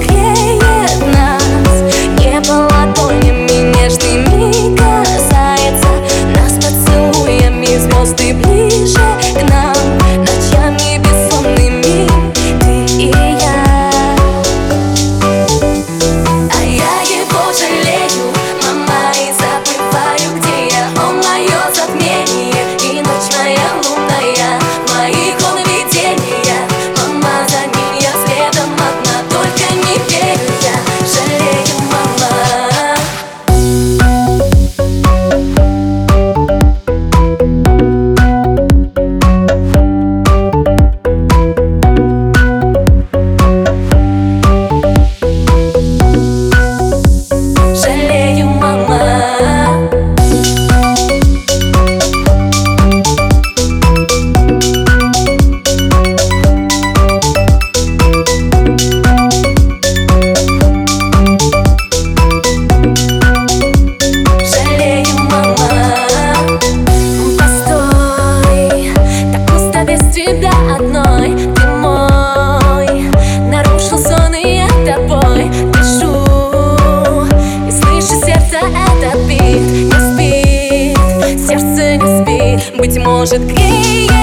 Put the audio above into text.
clear Быть может греет